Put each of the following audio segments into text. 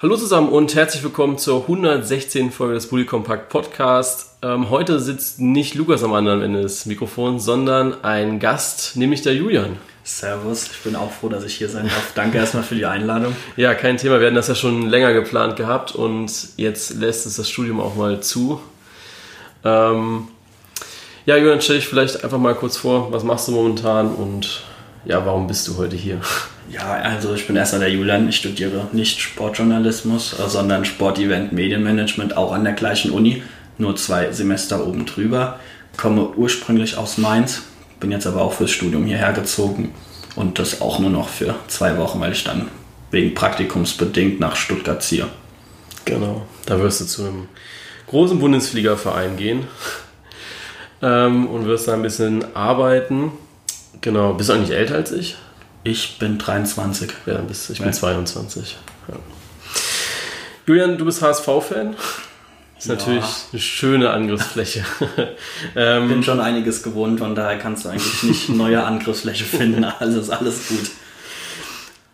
Hallo zusammen und herzlich willkommen zur 116. Folge des Bully Compact Podcast. Ähm, heute sitzt nicht Lukas am anderen Ende des Mikrofons, sondern ein Gast, nämlich der Julian. Servus, ich bin auch froh, dass ich hier sein darf. Danke erstmal für die Einladung. Ja, kein Thema. Wir hatten das ja schon länger geplant gehabt und jetzt lässt es das Studium auch mal zu. Ähm, ja, Julian, stell dich vielleicht einfach mal kurz vor, was machst du momentan und ja, warum bist du heute hier? Ja, also ich bin erstmal der Julian. Ich studiere nicht Sportjournalismus, sondern Sportevent Medienmanagement, auch an der gleichen Uni, nur zwei Semester oben drüber. Komme ursprünglich aus Mainz, bin jetzt aber auch fürs Studium hierher gezogen und das auch nur noch für zwei Wochen, weil ich dann wegen Praktikumsbedingt nach Stuttgart ziehe. Genau, da wirst du zu einem großen Bundesfliegerverein gehen ähm, und wirst da ein bisschen arbeiten. Genau, bist du eigentlich älter als ich? Ich bin 23. Ja, bist, ich bin ja. 22. Ja. Julian, du bist HSV-Fan? Ist ja. natürlich eine schöne Angriffsfläche. ähm, bin schon einiges gewohnt, von daher kannst du eigentlich nicht neue Angriffsfläche finden. Also ist alles gut.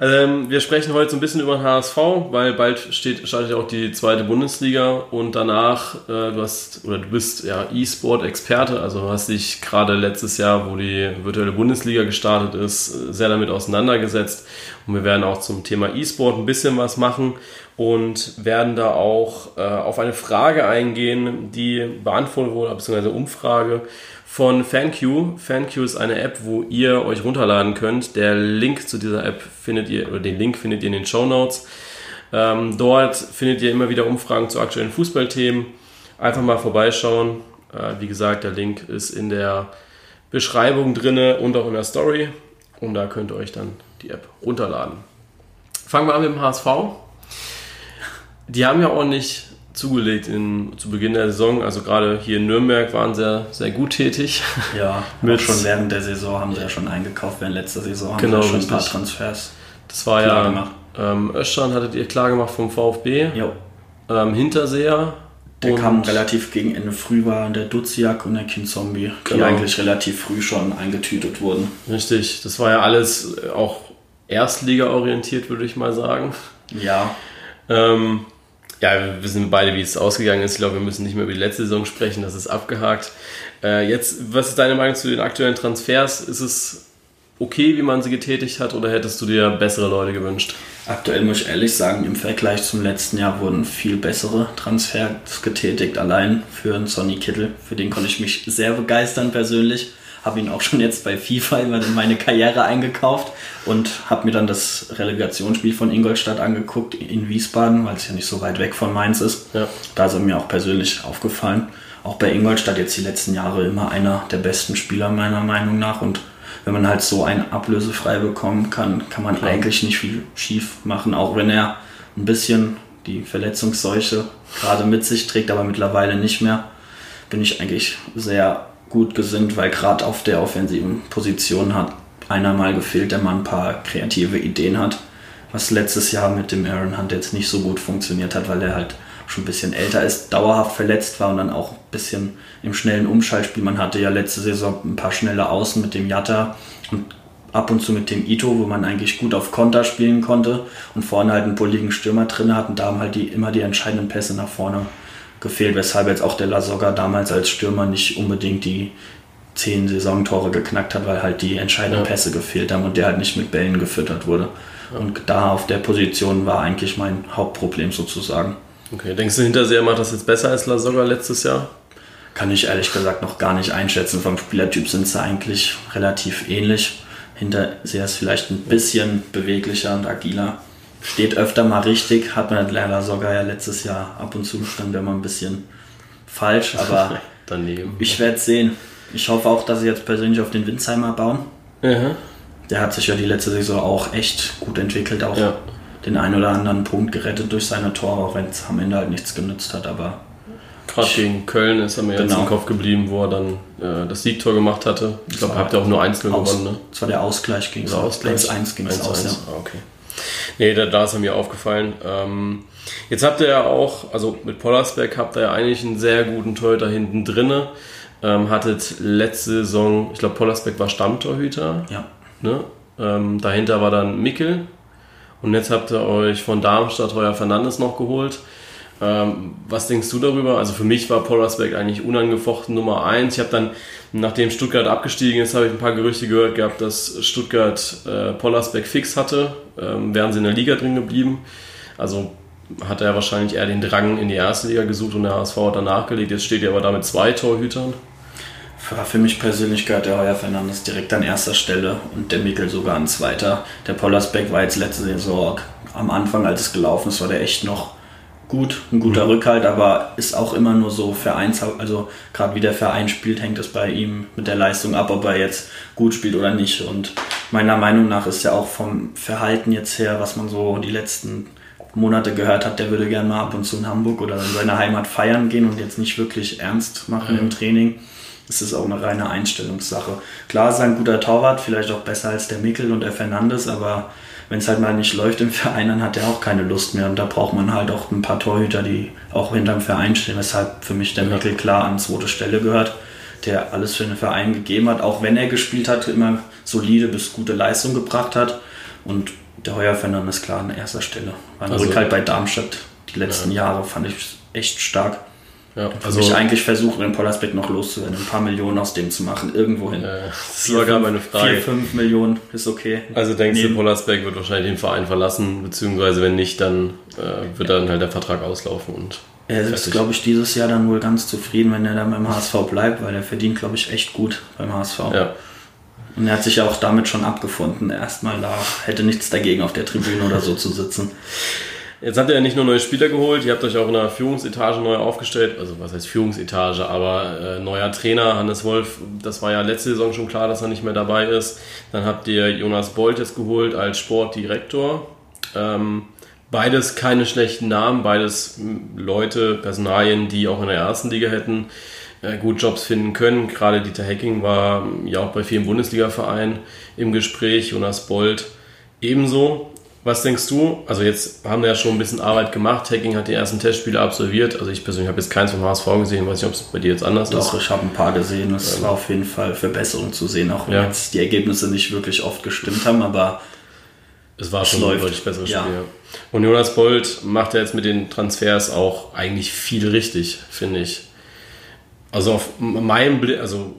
Ähm, wir sprechen heute so ein bisschen über den HSV, weil bald steht, startet ja auch die zweite Bundesliga und danach, äh, du hast, oder du bist ja E-Sport-Experte, also hast dich gerade letztes Jahr, wo die virtuelle Bundesliga gestartet ist, sehr damit auseinandergesetzt. Und wir werden auch zum Thema E-Sport ein bisschen was machen und werden da auch äh, auf eine Frage eingehen, die beantwortet wurde, beziehungsweise Umfrage von FanQ. FanQ ist eine App, wo ihr euch runterladen könnt. Der Link zu dieser App findet ihr, oder den Link findet ihr in den Show Notes. Ähm, dort findet ihr immer wieder Umfragen zu aktuellen Fußballthemen. Einfach mal vorbeischauen. Äh, wie gesagt, der Link ist in der Beschreibung drin und auch in der Story. Und da könnt ihr euch dann die App runterladen. Fangen wir an mit dem HSV. Die haben ja ordentlich zugelegt in, zu Beginn der Saison. Also gerade hier in Nürnberg waren sehr, sehr gut tätig. Ja, mit schon während der Saison haben sie ja schon eingekauft. Während letzter Saison haben genau, sie schon ein paar Transfers. Das war ja gemacht. Ähm, Östern hattet ihr klar gemacht vom VfB. Jo. Ähm, Hinterseher. Der kam relativ gegen Ende früh, war der Duziak und der Kinzombie, die genau. eigentlich relativ früh schon eingetütet wurden. Richtig, das war ja alles auch Erstliga orientiert, würde ich mal sagen. Ja. Ähm, ja, wir wissen beide, wie es ausgegangen ist. Ich glaube, wir müssen nicht mehr über die letzte Saison sprechen, das ist abgehakt. Äh, jetzt, was ist deine Meinung zu den aktuellen Transfers? Ist es okay, wie man sie getätigt hat, oder hättest du dir bessere Leute gewünscht? Aktuell muss ich ehrlich sagen, im Vergleich zum letzten Jahr wurden viel bessere Transfers getätigt, allein für einen Sonny Kittel. Für den konnte ich mich sehr begeistern persönlich habe ihn auch schon jetzt bei FIFA immer in meine Karriere eingekauft und habe mir dann das Relegationsspiel von Ingolstadt angeguckt in Wiesbaden, weil es ja nicht so weit weg von Mainz ist. Ja. Da ist er mir auch persönlich aufgefallen. Auch bei Ingolstadt jetzt die letzten Jahre immer einer der besten Spieler meiner Meinung nach und wenn man halt so einen ablösefrei bekommen kann, kann man Klar. eigentlich nicht viel schief machen, auch wenn er ein bisschen die Verletzungsseuche gerade mit sich trägt, aber mittlerweile nicht mehr, bin ich eigentlich sehr gut gesinnt, weil gerade auf der offensiven Position hat einer mal gefehlt, der mal ein paar kreative Ideen hat, was letztes Jahr mit dem Aaron Hunt jetzt nicht so gut funktioniert hat, weil er halt schon ein bisschen älter ist, dauerhaft verletzt war und dann auch ein bisschen im schnellen Umschaltspiel. Man hatte ja letzte Saison ein paar schnelle Außen mit dem Jatta und ab und zu mit dem Ito, wo man eigentlich gut auf Konter spielen konnte und vorne halt einen bulligen Stürmer drin hat und da haben halt die, immer die entscheidenden Pässe nach vorne gefehlt, weshalb jetzt auch der Lasogga damals als Stürmer nicht unbedingt die zehn Saisontore geknackt hat, weil halt die entscheidenden ja. Pässe gefehlt haben und der halt nicht mit Bällen gefüttert wurde. Ja. Und da auf der Position war eigentlich mein Hauptproblem sozusagen. Okay, denkst du, Hinterseher macht das jetzt besser als Lasogga letztes Jahr? Kann ich ehrlich gesagt noch gar nicht einschätzen. Vom Spielertyp sind sie eigentlich relativ ähnlich. Hinterseher ist vielleicht ein bisschen beweglicher und agiler steht öfter mal richtig, hat man leider sogar ja letztes Jahr ab und zu stand immer ein bisschen falsch, aber Daneben. ich werde sehen. Ich hoffe auch, dass sie jetzt persönlich auf den Winzheimer bauen. Mhm. Der hat sich ja die letzte Saison auch echt gut entwickelt, auch ja. den einen oder anderen Punkt gerettet durch seine Tore, auch wenn es am Ende halt nichts genützt hat, aber Gerade gegen Köln ist er mir genau. jetzt im Kopf geblieben, wo er dann äh, das Siegtor gemacht hatte. Ich glaube, habt ihr auch nur 1-0 gewonnen, ne? Das war der Ausgleich gegen 1-1 ging es aus. Ja. Ah, okay. Nee, da, da ist er mir aufgefallen. Ähm, jetzt habt ihr ja auch, also mit Pollersbeck habt ihr ja eigentlich einen sehr guten Torhüter hinten drinne. Ähm, hattet letzte Saison, ich glaube Pollersbeck war Stammtorhüter. Ja. Ne? Ähm, dahinter war dann Mickel. Und jetzt habt ihr euch von Darmstadt Heuer Fernandes noch geholt. Ähm, was denkst du darüber? Also für mich war Pollersbeck eigentlich unangefochten Nummer 1. Ich habe dann, nachdem Stuttgart abgestiegen ist, habe ich ein paar Gerüchte gehört gehabt, dass Stuttgart äh, Pollersbeck fix hatte. Ähm, wären sie in der Liga drin geblieben. Also hat er wahrscheinlich eher den Drang in die erste Liga gesucht und der HSV hat dann nachgelegt. Jetzt steht er aber da mit zwei Torhütern. Für mich persönlich gehört der Heuer Fernandes direkt an erster Stelle und der Mickel sogar an zweiter. Der Pollersbeck war jetzt letzte Saison am Anfang, als es gelaufen ist, war der echt noch gut, ein guter mhm. Rückhalt, aber ist auch immer nur so Vereins, also gerade wie der Verein spielt, hängt es bei ihm mit der Leistung ab, ob er jetzt gut spielt oder nicht. Und meiner Meinung nach ist ja auch vom Verhalten jetzt her, was man so die letzten Monate gehört hat, der würde gerne mal ab und zu in Hamburg oder in seine Heimat feiern gehen und jetzt nicht wirklich ernst machen mhm. im Training. Es ist auch eine reine Einstellungssache. Klar ist er ein guter Torwart, vielleicht auch besser als der Mickel und der Fernandes, aber wenn es halt mal nicht läuft im Verein, dann hat er auch keine Lust mehr. Und da braucht man halt auch ein paar Torhüter, die auch hinterm Verein stehen, weshalb für mich der Mickel klar an zweite Stelle gehört, der alles für den Verein gegeben hat, auch wenn er gespielt hat, immer solide bis gute Leistung gebracht hat. Und der Heuer Fernandes klar an erster Stelle. War also, Rückhalt bei Darmstadt die letzten ja. Jahre fand ich echt stark. Ja, also ich eigentlich versuche, den Pollersbeck noch loszuwerden, ein paar Millionen aus dem zu machen, irgendwo hin. Äh, das war gar meine Frage. 4, 5 Millionen ist okay. Also denkst Neben. du, Pollersbeck wird wahrscheinlich den Verein verlassen, beziehungsweise wenn nicht, dann äh, wird dann halt der Vertrag auslaufen und. Er ist, glaube ich, dieses Jahr dann wohl ganz zufrieden, wenn er dann beim HSV bleibt, weil er verdient, glaube ich, echt gut beim HSV. Ja. Und er hat sich ja auch damit schon abgefunden. Erstmal da hätte nichts dagegen, auf der Tribüne oder so zu sitzen. Jetzt habt ihr ja nicht nur neue Spieler geholt, ihr habt euch auch in der Führungsetage neu aufgestellt. Also was heißt Führungsetage, aber äh, neuer Trainer, Hannes Wolf, das war ja letzte Saison schon klar, dass er nicht mehr dabei ist. Dann habt ihr Jonas Bolt jetzt geholt als Sportdirektor. Ähm, beides keine schlechten Namen, beides Leute, Personalien, die auch in der ersten Liga hätten äh, gut Jobs finden können. Gerade Dieter Hecking war ja auch bei vielen Bundesliga-Vereinen im Gespräch, Jonas Bolt ebenso. Was denkst du? Also jetzt haben wir ja schon ein bisschen Arbeit gemacht. Hacking hat die ersten Testspiele absolviert. Also ich persönlich habe jetzt keins vom HSV gesehen. Weiß nicht, ob es bei dir jetzt anders Doch, ist. Doch, ich habe ein paar gesehen. Es ähm. war auf jeden Fall Verbesserung zu sehen, auch wenn ja. jetzt die Ergebnisse nicht wirklich oft gestimmt haben, aber es war schon läuft. ein deutlich besseres Spiel. Ja. Und Jonas Bolt macht ja jetzt mit den Transfers auch eigentlich viel richtig, finde ich. Also auf meinem Blick, also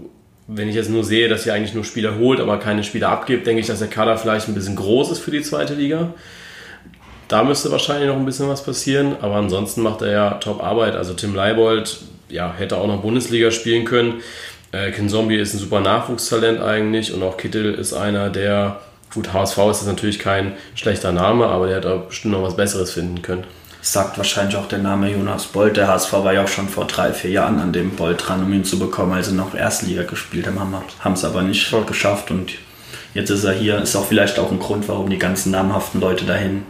wenn ich jetzt nur sehe, dass ihr eigentlich nur Spieler holt, aber keine Spieler abgibt, denke ich, dass der Kader vielleicht ein bisschen groß ist für die zweite Liga. Da müsste wahrscheinlich noch ein bisschen was passieren, aber ansonsten macht er ja Top-Arbeit. Also Tim Leibold ja, hätte auch noch Bundesliga spielen können. Äh, Kin Zombie ist ein super Nachwuchstalent eigentlich und auch Kittel ist einer, der, gut, HSV ist natürlich kein schlechter Name, aber der auch bestimmt noch was Besseres finden können sagt wahrscheinlich auch der Name Jonas Bolt. Der HSV war ja auch schon vor drei, vier Jahren an dem Bolt dran, um ihn zu bekommen, als sie noch Erstliga gespielt haben, haben es aber nicht geschafft und jetzt ist er hier. Ist auch vielleicht auch ein Grund, warum die ganzen namhaften Leute dahin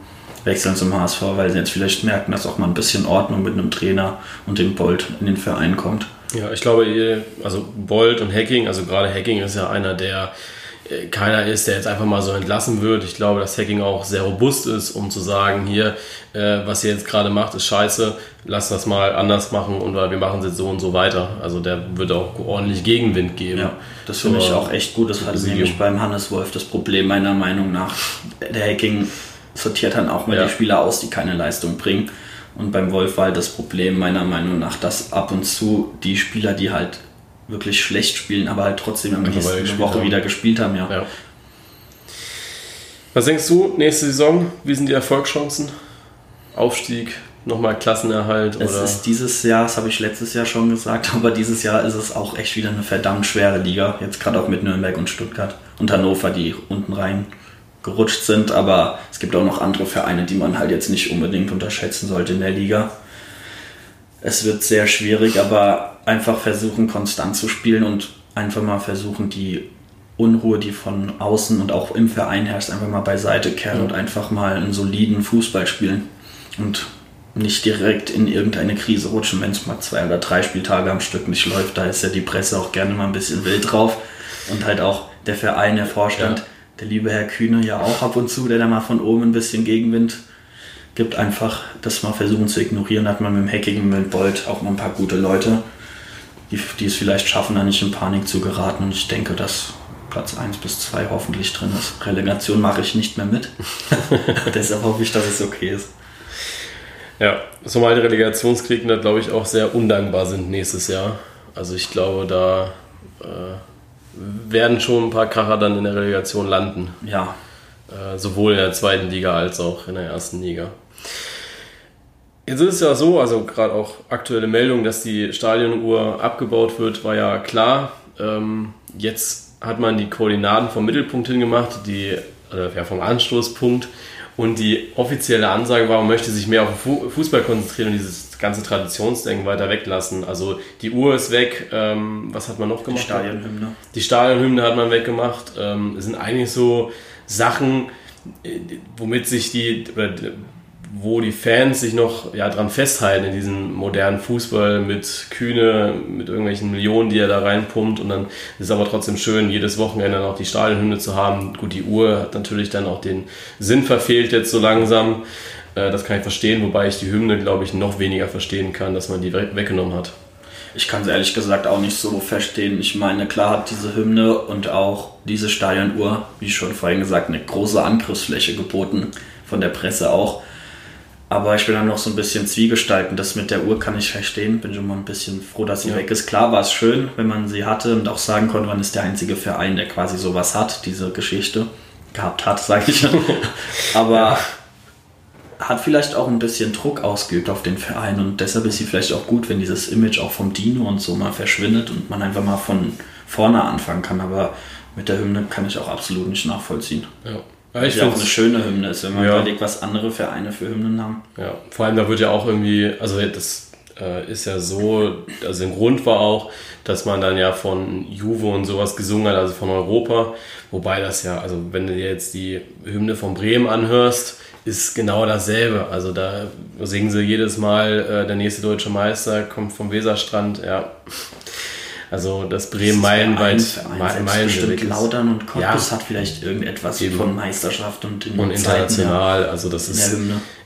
wechseln zum HSV, weil sie jetzt vielleicht merken, dass auch mal ein bisschen Ordnung mit einem Trainer und dem Bolt in den Verein kommt. Ja, ich glaube, also Bolt und Hacking, also gerade Hacking ist ja einer, der keiner ist, der jetzt einfach mal so entlassen wird. Ich glaube, dass Hacking auch sehr robust ist, um zu sagen, hier, äh, was ihr jetzt gerade macht, ist scheiße, lasst das mal anders machen und wir machen es jetzt so und so weiter. Also der wird auch ordentlich Gegenwind geben. Ja, das finde ich auch echt gut. Das hatte nämlich beim Hannes Wolf das Problem meiner Meinung nach. Der Hacking sortiert dann auch mal ja. die Spieler aus, die keine Leistung bringen. Und beim Wolf war halt das Problem meiner Meinung nach, dass ab und zu die Spieler, die halt wirklich schlecht spielen, aber halt trotzdem am nächsten Woche haben. wieder gespielt haben, ja. ja. Was denkst du, nächste Saison, wie sind die Erfolgschancen? Aufstieg, nochmal Klassenerhalt? Es oder? ist dieses Jahr, das habe ich letztes Jahr schon gesagt, aber dieses Jahr ist es auch echt wieder eine verdammt schwere Liga. Jetzt gerade auch mit Nürnberg und Stuttgart und Hannover, die unten rein gerutscht sind, aber es gibt auch noch andere Vereine, die man halt jetzt nicht unbedingt unterschätzen sollte in der Liga. Es wird sehr schwierig, aber einfach versuchen, konstant zu spielen und einfach mal versuchen, die Unruhe, die von außen und auch im Verein herrscht, einfach mal beiseite kehren und einfach mal einen soliden Fußball spielen und nicht direkt in irgendeine Krise rutschen, wenn es mal zwei oder drei Spieltage am Stück nicht läuft. Da ist ja die Presse auch gerne mal ein bisschen wild drauf und halt auch der Verein, der Vorstand, ja. der liebe Herr Kühne ja auch ab und zu, der da mal von oben ein bisschen Gegenwind gibt einfach das mal versuchen zu ignorieren, hat man mit dem Hacking, mit Bolt auch mal ein paar gute Leute, die, die es vielleicht schaffen, da nicht in Panik zu geraten. Und ich denke, das Platz 1 bis 2 hoffentlich drin ist. Relegation mache ich nicht mehr mit. Deshalb hoffe ich, dass es okay ist. Ja, zumal die Relegationsgegner, glaube ich, auch sehr undankbar sind nächstes Jahr. Also ich glaube, da äh, werden schon ein paar Kracher dann in der Relegation landen. Ja. Äh, sowohl in der zweiten Liga als auch in der ersten Liga. Jetzt ist es ja so, also gerade auch aktuelle Meldung, dass die Stadionuhr abgebaut wird, war ja klar. Ähm, jetzt hat man die Koordinaten vom Mittelpunkt hingemacht, die, äh, ja, vom Anstoßpunkt. Und die offizielle Ansage war, man möchte sich mehr auf den Fußball konzentrieren und dieses ganze Traditionsdenken weiter weglassen. Also die Uhr ist weg. Ähm, was hat man noch gemacht? Die Stadionhymne. Die Stadionhymne hat man weggemacht. Ähm, es sind eigentlich so Sachen, äh, womit sich die, wo die Fans sich noch ja, dran festhalten in diesem modernen Fußball mit Kühne, mit irgendwelchen Millionen, die er da reinpumpt. Und dann ist es aber trotzdem schön, jedes Wochenende noch die Stadionhymne zu haben. Gut, die Uhr hat natürlich dann auch den Sinn verfehlt jetzt so langsam. Äh, das kann ich verstehen, wobei ich die Hymne, glaube ich, noch weniger verstehen kann, dass man die weggenommen hat. Ich kann es ehrlich gesagt auch nicht so verstehen. Ich meine, klar hat diese Hymne und auch diese Stadionuhr, wie schon vorhin gesagt, eine große Angriffsfläche geboten, von der Presse auch. Aber ich bin dann noch so ein bisschen zwiegestalten. Das mit der Uhr kann ich verstehen. Bin schon mal ein bisschen froh, dass sie ja. weg ist. Klar war es schön, wenn man sie hatte und auch sagen konnte, man ist der einzige Verein, der quasi sowas hat, diese Geschichte gehabt hat, sage ich. Aber ja. hat vielleicht auch ein bisschen Druck ausgeübt auf den Verein und deshalb ist sie vielleicht auch gut, wenn dieses Image auch vom Dino und so mal verschwindet und man einfach mal von vorne anfangen kann. Aber mit der Hymne kann ich auch absolut nicht nachvollziehen. Ja. Ja, ich ja auch eine schöne Hymne ist, wenn man ja. überlegt, was andere Vereine für Hymnen haben. Ja, vor allem da wird ja auch irgendwie, also das äh, ist ja so, also ein Grund war auch, dass man dann ja von Juve und sowas gesungen hat, also von Europa. Wobei das ja, also wenn du dir jetzt die Hymne von Bremen anhörst, ist genau dasselbe. Also da singen sie jedes Mal, äh, der nächste deutsche Meister kommt vom Weserstrand, ja. Also das Bremen meilenweit, meilenweit bestimmt Lautern und Cottbus ja, hat vielleicht irgendetwas eben. von Meisterschaft und, in und international. Zeiten, also das ist,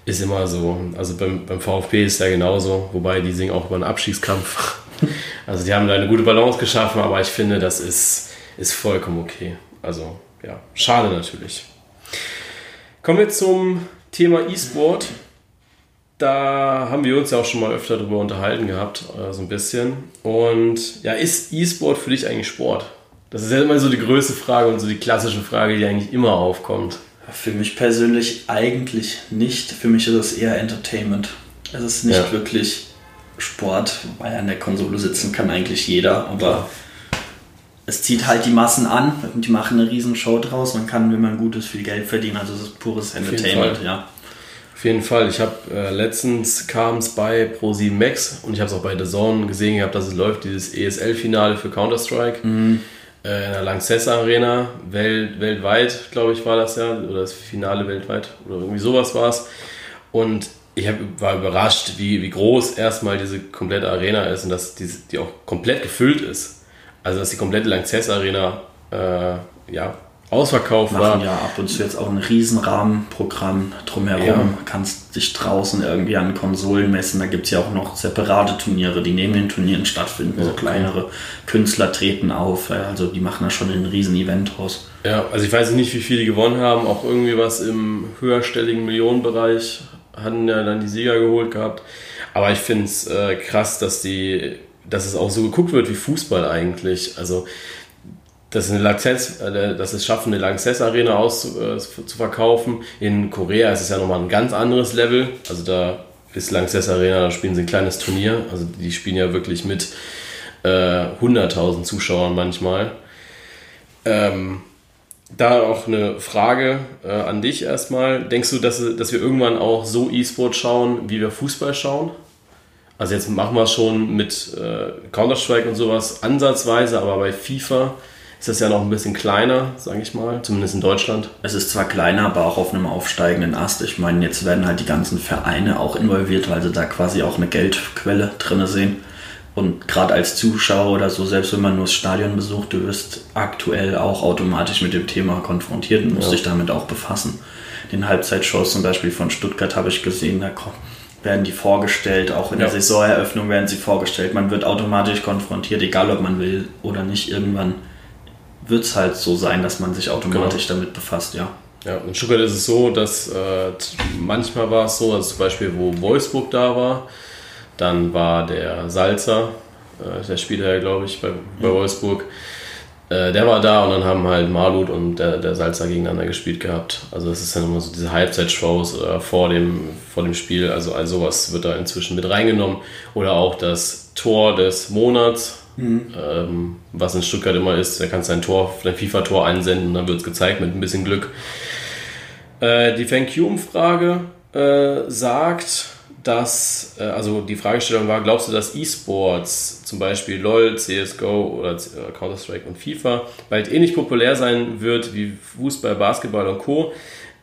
ist immer so. Also beim, beim VfB ist ja genauso, wobei die singen auch über einen Abschießkampf. Also die haben da eine gute Balance geschaffen, aber ich finde, das ist, ist vollkommen okay. Also ja, schade natürlich. Kommen wir zum Thema E-Sport da haben wir uns ja auch schon mal öfter darüber unterhalten gehabt, äh, so ein bisschen. Und ja, ist E-Sport für dich eigentlich Sport? Das ist ja immer so die größte Frage und so die klassische Frage, die eigentlich immer aufkommt. Für mich persönlich eigentlich nicht. Für mich ist es eher Entertainment. Es ist nicht ja. wirklich Sport, weil an der Konsole sitzen kann eigentlich jeder, aber ja. es zieht halt die Massen an und die machen eine riesen Show draus. Man kann, wenn man gut ist, viel Geld verdienen. Also es ist pures Entertainment, ja. Auf jeden Fall. Ich habe äh, letztens kam es bei Pro7 Max und ich habe es auch bei The Zone gesehen gehabt, dass es läuft, dieses ESL-Finale für Counter-Strike mhm. äh, in der Lanxess Arena, Welt, weltweit, glaube ich, war das ja, oder das Finale weltweit oder irgendwie sowas war es. Und ich hab, war überrascht, wie, wie groß erstmal diese komplette Arena ist und dass die, die auch komplett gefüllt ist. Also dass die komplette Lanxess Arena äh, ja, ausverkauft Machen war. ja ab und zu jetzt auch ein Riesenrahmenprogramm drumherum. Ja. Kannst dich draußen irgendwie an Konsolen messen. Da gibt es ja auch noch separate Turniere, die neben den Turnieren stattfinden. Ja, so kleinere okay. Künstler treten auf. Also die machen da schon ein Riesen-Event aus. Ja, also ich weiß nicht, wie viele die gewonnen haben. Auch irgendwie was im höherstelligen Millionenbereich hatten ja dann die Sieger geholt gehabt. Aber ich finde es äh, krass, dass die, dass es auch so geguckt wird wie Fußball eigentlich. Also das ist eine Lanxess, äh, das ist schaffen, eine Lanxess Arena auszuverkaufen. Äh, In Korea ist es ja nochmal ein ganz anderes Level. Also da ist Lanxess Arena, da spielen sie ein kleines Turnier. Also die spielen ja wirklich mit äh, 100.000 Zuschauern manchmal. Ähm, da auch eine Frage äh, an dich erstmal. Denkst du, dass, dass wir irgendwann auch so E-Sport schauen, wie wir Fußball schauen? Also jetzt machen wir es schon mit äh, Counter-Strike und sowas ansatzweise, aber bei FIFA ist das ja noch ein bisschen kleiner, sage ich mal, zumindest in Deutschland. Es ist zwar kleiner, aber auch auf einem aufsteigenden Ast. Ich meine, jetzt werden halt die ganzen Vereine auch involviert, weil sie da quasi auch eine Geldquelle drin sehen. Und gerade als Zuschauer oder so, selbst wenn man nur das Stadion besucht, du wirst aktuell auch automatisch mit dem Thema konfrontiert und musst ja. dich damit auch befassen. Den Halbzeitshows zum Beispiel von Stuttgart habe ich gesehen, da werden die vorgestellt, auch in ja. der Saisoneröffnung werden sie vorgestellt. Man wird automatisch konfrontiert, egal ob man will oder nicht. Irgendwann wird es halt so sein, dass man sich automatisch genau. damit befasst, ja. Ja, in Stuttgart ist es so, dass äh, manchmal war es so, also zum Beispiel, wo Wolfsburg da war, dann war der Salzer, äh, der Spieler ja, glaube ich, bei, bei Wolfsburg, äh, der war da und dann haben halt Marlut und der, der Salzer gegeneinander gespielt gehabt. Also das ist dann immer so diese Halbzeitshows äh, vor, dem, vor dem Spiel, also all sowas wird da inzwischen mit reingenommen. Oder auch das Tor des Monats, mhm. ähm, was in Stuttgart immer ist, da kannst du ein Tor, dein FIFA-Tor einsenden, dann wird es gezeigt mit ein bisschen Glück. Äh, die FanQ-Umfrage äh, sagt, dass, äh, also die Fragestellung war, glaubst du, dass E-Sports, zum Beispiel LOL, CSGO oder äh, Counter-Strike und FIFA, bald ähnlich populär sein wird wie Fußball, Basketball und Co.?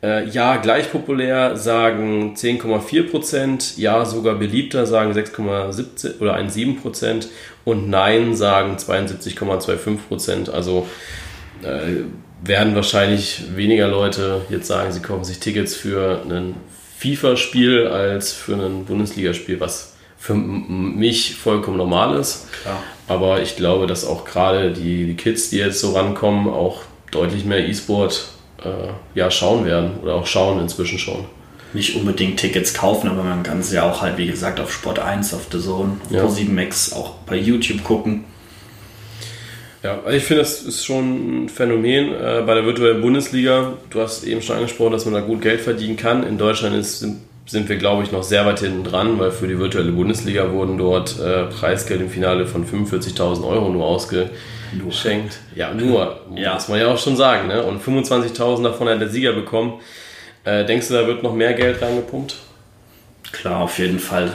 Äh, ja, gleich populär sagen 10,4%, ja, sogar beliebter sagen 6,17 oder 1,7% und nein sagen 72,25%. Also äh, werden wahrscheinlich weniger Leute jetzt sagen, sie kaufen sich Tickets für ein FIFA-Spiel als für ein Bundesligaspiel, was für mich vollkommen normal ist. Klar. Aber ich glaube, dass auch gerade die, die Kids, die jetzt so rankommen, auch deutlich mehr E-Sport äh, ja, schauen werden oder auch schauen inzwischen schon. Nicht unbedingt Tickets kaufen, aber man kann es ja auch halt, wie gesagt, auf Sport 1, auf The Zone, ja. Pro 7 Max, auch bei YouTube gucken. Ja, also ich finde, das ist schon ein Phänomen äh, bei der virtuellen Bundesliga. Du hast eben schon angesprochen, dass man da gut Geld verdienen kann. In Deutschland ist, sind, sind wir, glaube ich, noch sehr weit hinten dran, weil für die virtuelle Bundesliga wurden dort äh, Preisgeld im Finale von 45.000 Euro nur ausgeschenkt. Ja, nur, ja. muss man ja auch schon sagen. Ne? Und 25.000 davon hat der Sieger bekommen. Äh, denkst du, da wird noch mehr Geld reingepumpt? Klar, auf jeden Fall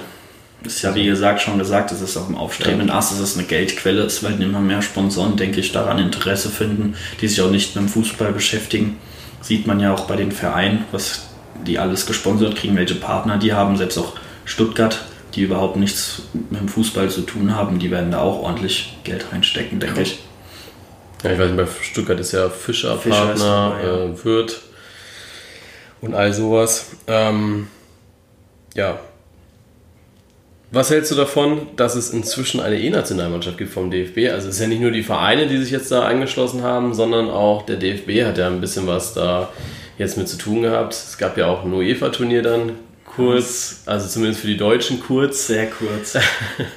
ist ja wie gesagt schon gesagt, es ist auch im aufstrebenden ja. Ast, es ist eine Geldquelle, es werden immer mehr Sponsoren, denke ich, daran Interesse finden, die sich auch nicht mit dem Fußball beschäftigen. Sieht man ja auch bei den Vereinen, was die alles gesponsert kriegen, welche Partner die haben, selbst auch Stuttgart, die überhaupt nichts mit dem Fußball zu tun haben, die werden da auch ordentlich Geld reinstecken, denke ja. ich. Ja, ich weiß nicht, bei Stuttgart ist ja Fischer, Fischer Partner, ja. äh, Wirt und all sowas. Ähm, ja, was hältst du davon, dass es inzwischen eine E-Nationalmannschaft gibt vom DFB? Also es ist ja nicht nur die Vereine, die sich jetzt da angeschlossen haben, sondern auch der DFB hat ja ein bisschen was da jetzt mit zu tun gehabt. Es gab ja auch ein UEFA-Turnier dann kurz, also zumindest für die Deutschen kurz. Sehr kurz.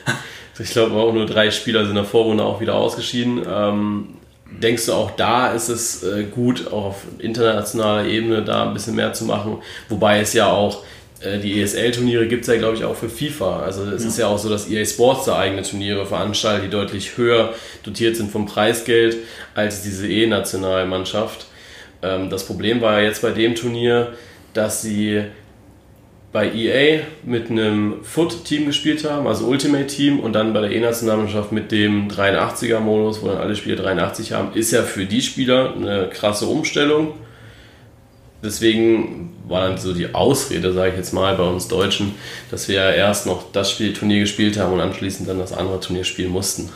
ich glaube auch nur drei Spieler sind in der Vorrunde auch wieder ausgeschieden. Ähm, denkst du auch da ist es äh, gut, auch auf internationaler Ebene da ein bisschen mehr zu machen? Wobei es ja auch äh, die ESL-Turniere gibt es ja, glaube ich, auch für FIFA. Also es ja. ist ja auch so, dass EA Sports da eigene Turniere veranstaltet, die deutlich höher dotiert sind vom Preisgeld als diese E-Nationalmannschaft. Ähm, das Problem war ja jetzt bei dem Turnier, dass sie bei EA mit einem Foot-Team gespielt haben, also Ultimate-Team, und dann bei der E-Nationalmannschaft mit dem 83er-Modus, wo dann alle Spieler 83 haben, ist ja für die Spieler eine krasse Umstellung deswegen war dann so die Ausrede, sage ich jetzt mal, bei uns Deutschen, dass wir ja erst noch das Spiel, Turnier gespielt haben und anschließend dann das andere Turnier spielen mussten.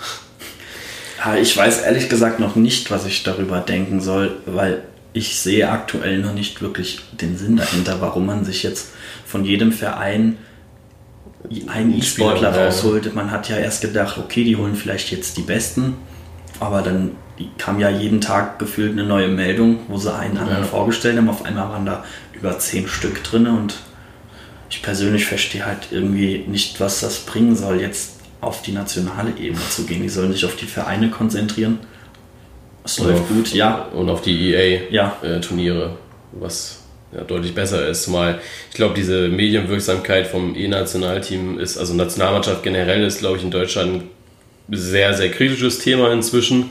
Ich weiß ehrlich gesagt noch nicht, was ich darüber denken soll, weil ich sehe aktuell noch nicht wirklich den Sinn dahinter, warum man sich jetzt von jedem Verein einen E-Sportler rausholt. Man hat ja erst gedacht, okay, die holen vielleicht jetzt die Besten, aber dann kam ja jeden Tag gefühlt eine neue Meldung, wo sie einen anderen ja. vorgestellt haben. Auf einmal waren da über zehn Stück drin und ich persönlich verstehe halt irgendwie nicht, was das bringen soll, jetzt auf die nationale Ebene zu gehen. Die sollen sich auf die Vereine konzentrieren. Es läuft auf, gut, ja. Und auf die EA-Turniere, ja. was ja, deutlich besser ist. Zumal ich glaube, diese Medienwirksamkeit vom E-Nationalteam ist, also Nationalmannschaft generell ist, glaube ich, in Deutschland ein sehr, sehr kritisches Thema inzwischen.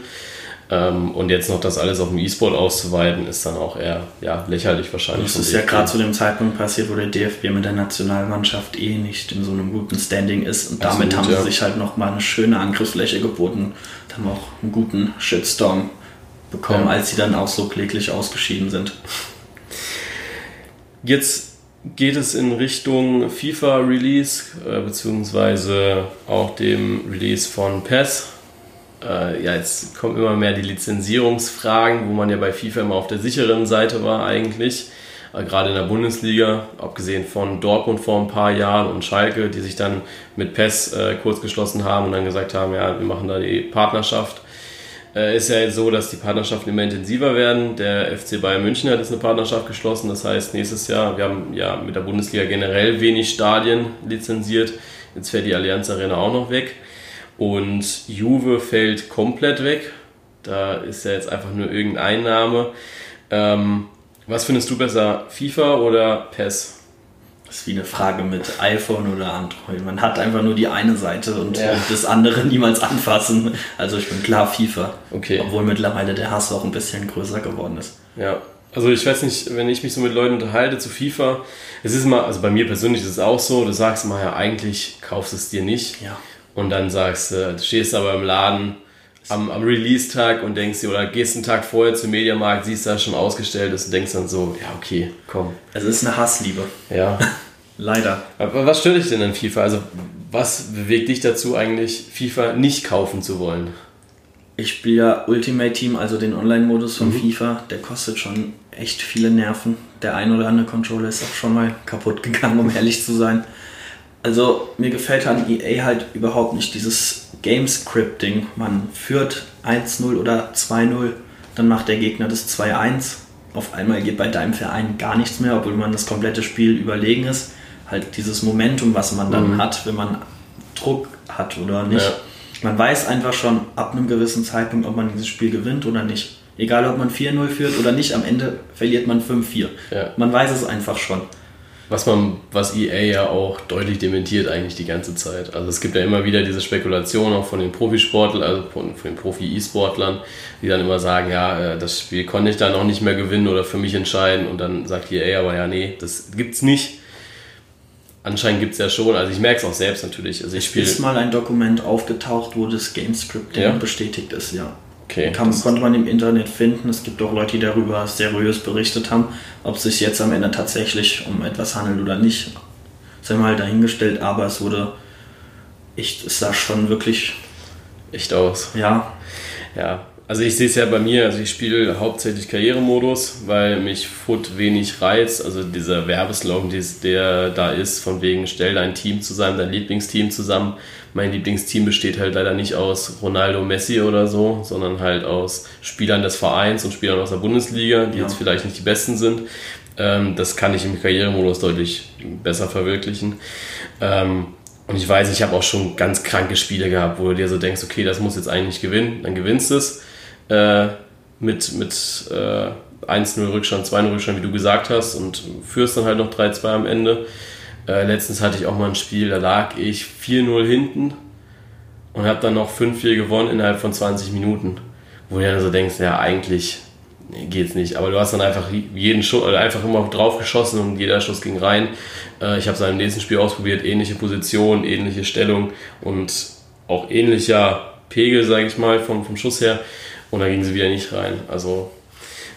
Ähm, und jetzt noch das alles auf dem E-Sport auszuweiten, ist dann auch eher ja, lächerlich wahrscheinlich. Das ist ja gerade zu dem Zeitpunkt passiert, wo der DFB mit der Nationalmannschaft eh nicht in so einem guten Standing ist. Und damit Absolut, haben ja. sie sich halt nochmal eine schöne Angriffsfläche geboten und haben auch einen guten Shitstorm bekommen, ja. als sie dann auch so kläglich ausgeschieden sind. Jetzt geht es in Richtung FIFA-Release, äh, beziehungsweise auch dem Release von PES äh, ja, jetzt kommen immer mehr die Lizenzierungsfragen, wo man ja bei FIFA immer auf der sicheren Seite war eigentlich. Äh, gerade in der Bundesliga, abgesehen von Dortmund vor ein paar Jahren und Schalke, die sich dann mit PES äh, kurz geschlossen haben und dann gesagt haben, ja, wir machen da die Partnerschaft. Äh, ist ja jetzt so, dass die Partnerschaften immer intensiver werden. Der FC Bayern München hat jetzt eine Partnerschaft geschlossen. Das heißt, nächstes Jahr, wir haben ja mit der Bundesliga generell wenig Stadien lizenziert. Jetzt fällt die Allianz Arena auch noch weg. Und Juve fällt komplett weg. Da ist ja jetzt einfach nur irgendein Name. Ähm, was findest du besser, FIFA oder PES? Das ist wie eine Frage mit iPhone oder Android. Man hat einfach nur die eine Seite und ja. das andere niemals anfassen. Also ich bin klar FIFA. Okay. Obwohl mittlerweile der Hass auch ein bisschen größer geworden ist. Ja. Also ich weiß nicht, wenn ich mich so mit Leuten unterhalte zu FIFA, es ist immer, also bei mir persönlich ist es auch so, du sagst immer, ja, eigentlich kaufst es dir nicht. Ja. Und dann sagst du, du stehst aber im Laden am, am Release-Tag und denkst dir, oder gehst einen Tag vorher zum Mediamarkt, siehst da schon ausgestellt ist und denkst dann so, ja, okay, komm. Es ist eine Hassliebe. Ja. Leider. Aber was stört dich denn an FIFA? Also, was bewegt dich dazu eigentlich, FIFA nicht kaufen zu wollen? Ich spiele ja Ultimate Team, also den Online-Modus von mhm. FIFA. Der kostet schon echt viele Nerven. Der ein oder andere Controller ist auch schon mal kaputt gegangen, um ehrlich zu sein. Also mir gefällt an EA halt überhaupt nicht dieses Game-Scripting. Man führt 1-0 oder 2-0, dann macht der Gegner das 2-1. Auf einmal geht bei deinem Verein gar nichts mehr, obwohl man das komplette Spiel überlegen ist. Halt dieses Momentum, was man dann mhm. hat, wenn man Druck hat oder nicht. Ja. Man weiß einfach schon ab einem gewissen Zeitpunkt, ob man dieses Spiel gewinnt oder nicht. Egal, ob man 4-0 führt oder nicht, am Ende verliert man 5-4. Ja. Man weiß es einfach schon. Was man, was EA ja auch deutlich dementiert eigentlich die ganze Zeit. Also es gibt ja immer wieder diese Spekulation auch von den Profisportlern, also von, von den Profi-E-Sportlern, die dann immer sagen, ja, äh, das Spiel konnte ich da noch nicht mehr gewinnen oder für mich entscheiden und dann sagt EA aber ja, nee, das gibt's nicht. Anscheinend gibt es ja schon, also ich merke es auch selbst natürlich. Also ich es ist mal ein Dokument aufgetaucht, wo das Gamescript ja. bestätigt ist, ja. Okay, Kann, konnte man im Internet finden. Es gibt auch Leute, die darüber seriös berichtet haben, ob es sich jetzt am Ende tatsächlich um etwas handelt oder nicht. Sei mal dahingestellt, aber es wurde echt, es sah schon wirklich echt aus. Ja. Ja, also ich sehe es ja bei mir, also ich spiele hauptsächlich Karrieremodus, weil mich Foot wenig reizt. Also dieser Werbeslogan, der da ist, von wegen stell dein Team zusammen, dein Lieblingsteam zusammen. Mein Lieblingsteam besteht halt leider nicht aus Ronaldo, Messi oder so, sondern halt aus Spielern des Vereins und Spielern aus der Bundesliga, die ja. jetzt vielleicht nicht die besten sind. Ähm, das kann ich im Karrieremodus deutlich besser verwirklichen. Ähm, und ich weiß, ich habe auch schon ganz kranke Spiele gehabt, wo du dir so denkst, okay, das muss jetzt eigentlich gewinnen, dann gewinnst du es äh, mit, mit äh, 1-0 Rückstand, 2-0 Rückstand, wie du gesagt hast, und führst dann halt noch 3-2 am Ende. Äh, letztens hatte ich auch mal ein Spiel, da lag ich 4-0 hinten und habe dann noch 5-4 gewonnen innerhalb von 20 Minuten. Wo du dann so denkst, ja, eigentlich geht's nicht. Aber du hast dann einfach jeden Schuss, also einfach immer drauf geschossen und jeder Schuss ging rein. Äh, ich habe es im nächsten Spiel ausprobiert, ähnliche Position, ähnliche Stellung und auch ähnlicher Pegel, sage ich mal, vom, vom Schuss her. Und dann ging sie wieder nicht rein. Also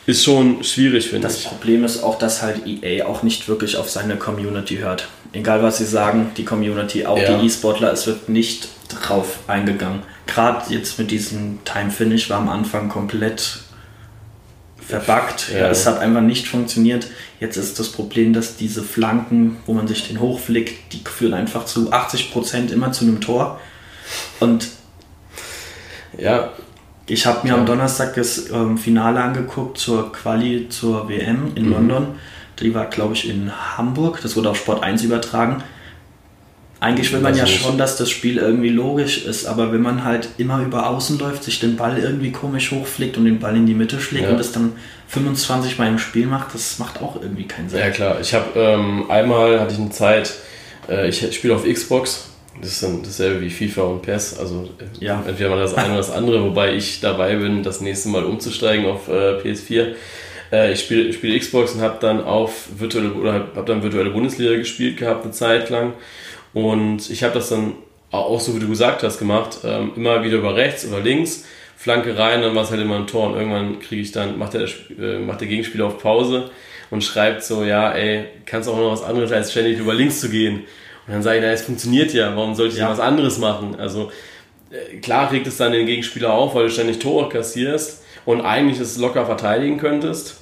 ist schon schwierig, finde ich. Das Problem ist auch, dass halt EA auch nicht wirklich auf seine Community hört. Egal was sie sagen, die Community, auch ja. die E-Sportler, es wird nicht drauf eingegangen. Gerade jetzt mit diesem Time Finish war am Anfang komplett verbuggt. Ja. Es hat einfach nicht funktioniert. Jetzt ist das Problem, dass diese Flanken, wo man sich den hochflickt, die führen einfach zu 80% immer zu einem Tor. Und ja, ich habe mir am Donnerstag das ähm, Finale angeguckt zur Quali zur WM in mhm. London. Die war, glaube ich, in Hamburg. Das wurde auf Sport 1 übertragen. Eigentlich will man ja schon, dass das Spiel irgendwie logisch ist, aber wenn man halt immer über außen läuft, sich den Ball irgendwie komisch hochflickt und den Ball in die Mitte schlägt ja. und das dann 25 Mal im Spiel macht, das macht auch irgendwie keinen Sinn. Ja klar, ich habe ähm, einmal hatte ich eine Zeit, äh, ich spiele auf Xbox das ist dann dasselbe wie FIFA und PES. Also ja. entweder mal das eine oder das andere, wobei ich dabei bin, das nächste Mal umzusteigen auf äh, PS4. Äh, ich spiele spiel Xbox und habe dann auf virtuelle oder habe dann virtuelle Bundesliga gespielt gehabt eine Zeit lang. Und ich habe das dann auch so wie du gesagt hast gemacht, ähm, immer wieder über rechts oder links, Flanke rein, dann war es halt immer ein Tor und irgendwann kriege ich dann, macht der, äh, macht der Gegenspieler auf Pause und schreibt so, ja, ey, kannst auch noch was anderes als ständig über links zu gehen. Und dann sage ich, na, es funktioniert ja, warum sollte ich ja. was anderes machen? Also äh, klar regt es dann den Gegenspieler auf, weil du ständig Tore kassierst und eigentlich es locker verteidigen könntest.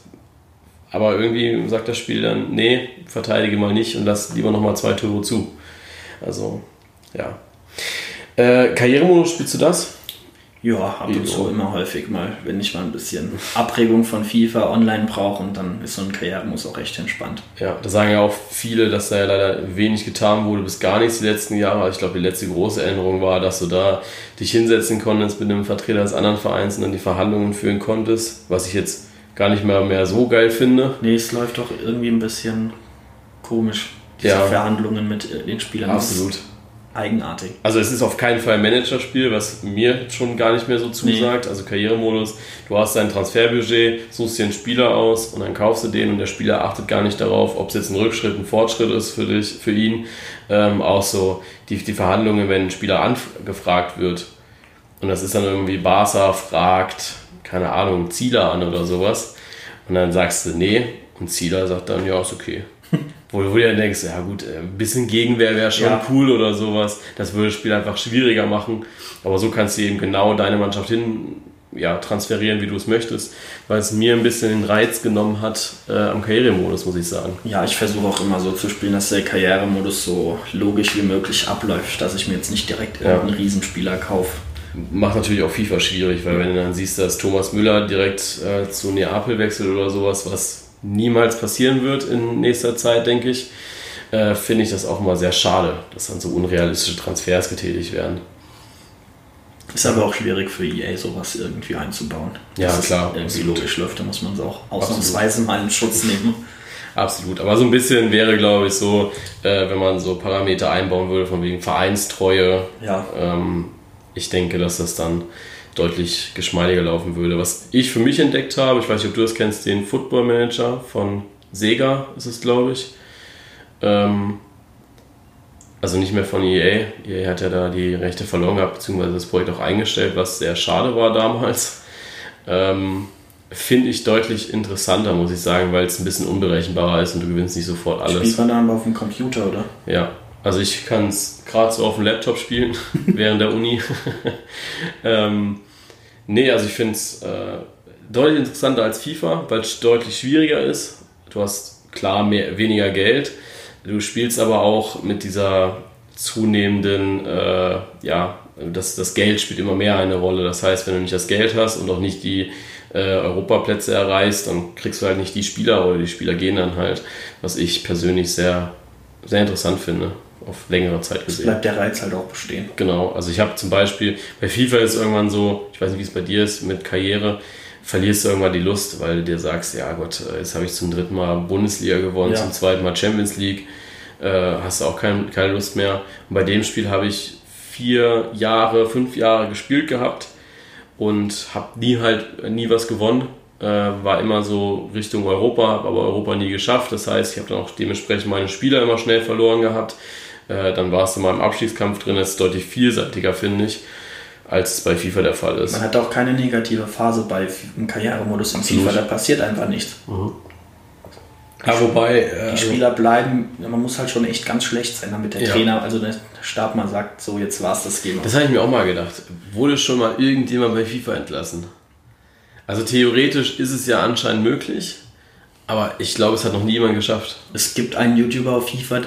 Aber irgendwie sagt das Spiel dann, nee, verteidige mal nicht und lass lieber nochmal zwei Tore zu. Also, ja. Äh, Karrieremodus, spielst du das? Ja, ab und zu immer häufig mal, wenn ich mal ein bisschen Abregung von FIFA online brauche und dann ist so ein Karrieremodus auch echt entspannt. Ja, da sagen ja auch viele, dass da ja leider wenig getan wurde, bis gar nichts die letzten Jahre. Ich glaube, die letzte große Änderung war, dass du da dich hinsetzen konntest mit einem Vertreter des anderen Vereins und dann die Verhandlungen führen konntest, was ich jetzt gar nicht mehr, mehr so geil finde. Nee, es läuft doch irgendwie ein bisschen komisch, diese ja, Verhandlungen mit äh, den Spielern. Absolut eigenartig. Also es ist auf keinen Fall ein Managerspiel, was mir schon gar nicht mehr so zusagt. Nee. Also Karrieremodus, du hast dein Transferbudget, suchst dir einen Spieler aus und dann kaufst du den und der Spieler achtet gar nicht darauf, ob es jetzt ein Rückschritt, ein Fortschritt ist für dich, für ihn. Ähm, auch so die, die Verhandlungen, wenn ein Spieler angefragt wird und das ist dann irgendwie Barca fragt, keine Ahnung, Zieler an oder sowas und dann sagst du nee und Zieler sagt dann, ja, ist okay. Wo, du ja denkst, ja gut, äh, ein bisschen Gegenwehr wäre schon ja. cool oder sowas. Das würde das Spiel einfach schwieriger machen. Aber so kannst du eben genau deine Mannschaft hin ja, transferieren, wie du es möchtest, weil es mir ein bisschen den Reiz genommen hat äh, am Karrieremodus, muss ich sagen. Ja, ich versuche auch immer so zu spielen, dass der Karrieremodus so logisch wie möglich abläuft, dass ich mir jetzt nicht direkt ja. irgendeinen Riesenspieler kaufe. Macht natürlich auch FIFA schwierig, weil wenn du dann siehst, dass Thomas Müller direkt äh, zu Neapel wechselt oder sowas, was niemals passieren wird in nächster Zeit, denke ich, äh, finde ich das auch mal sehr schade, dass dann so unrealistische Transfers getätigt werden. Ist aber auch schwierig für EA, sowas irgendwie einzubauen. Ja, dass klar. irgendwie absolut. logisch läuft, da muss man es auch ausnahmsweise mal in Schutz nehmen. Absolut, aber so ein bisschen wäre, glaube ich, so, äh, wenn man so Parameter einbauen würde, von wegen Vereinstreue. Ja. Ähm, ich denke, dass das dann deutlich geschmeidiger laufen würde. Was ich für mich entdeckt habe, ich weiß nicht, ob du das kennst, den Football Manager von Sega ist es, glaube ich. Ähm, also nicht mehr von EA. EA hat ja da die Rechte verloren gehabt, beziehungsweise das Projekt auch eingestellt, was sehr schade war damals. Ähm, Finde ich deutlich interessanter, muss ich sagen, weil es ein bisschen unberechenbarer ist und du gewinnst nicht sofort alles. Spielt man dann auf dem Computer, oder? Ja, also ich kann es gerade so auf dem Laptop spielen, während der Uni. ähm, Nee, also ich finde es äh, deutlich interessanter als FIFA, weil es deutlich schwieriger ist. Du hast klar mehr, weniger Geld. Du spielst aber auch mit dieser zunehmenden, äh, ja, das, das Geld spielt immer mehr eine Rolle. Das heißt, wenn du nicht das Geld hast und auch nicht die äh, Europaplätze erreichst, dann kriegst du halt nicht die Spieler oder die Spieler gehen dann halt, was ich persönlich sehr, sehr interessant finde auf längere Zeit gesehen. bleibt der Reiz halt auch bestehen. Genau, also ich habe zum Beispiel, bei FIFA ist es irgendwann so, ich weiß nicht, wie es bei dir ist, mit Karriere, verlierst du irgendwann die Lust, weil du dir sagst, ja Gott, jetzt habe ich zum dritten Mal Bundesliga gewonnen, ja. zum zweiten Mal Champions League, äh, hast du auch kein, keine Lust mehr. Und bei dem Spiel habe ich vier Jahre, fünf Jahre gespielt gehabt und habe nie halt nie was gewonnen. Äh, war immer so Richtung Europa, habe aber Europa nie geschafft. Das heißt, ich habe dann auch dementsprechend meine Spieler immer schnell verloren gehabt. Äh, dann warst du mal im Abstiegskampf drin. Das ist deutlich vielseitiger, finde ich, als es bei FIFA der Fall ist. Man hat auch keine negative Phase bei im Karrieremodus in FIFA, da passiert einfach nichts. Mhm. Ja, wobei. Äh, die Spieler bleiben, man muss halt schon echt ganz schlecht sein, damit der ja. Trainer, also der Stab mal sagt, so jetzt war es das Game. Das habe ich mir auch mal gedacht. Wurde schon mal irgendjemand bei FIFA entlassen? Also theoretisch ist es ja anscheinend möglich. Aber ich glaube, es hat noch nie jemand geschafft. Es gibt einen YouTuber auf FIFA, äh,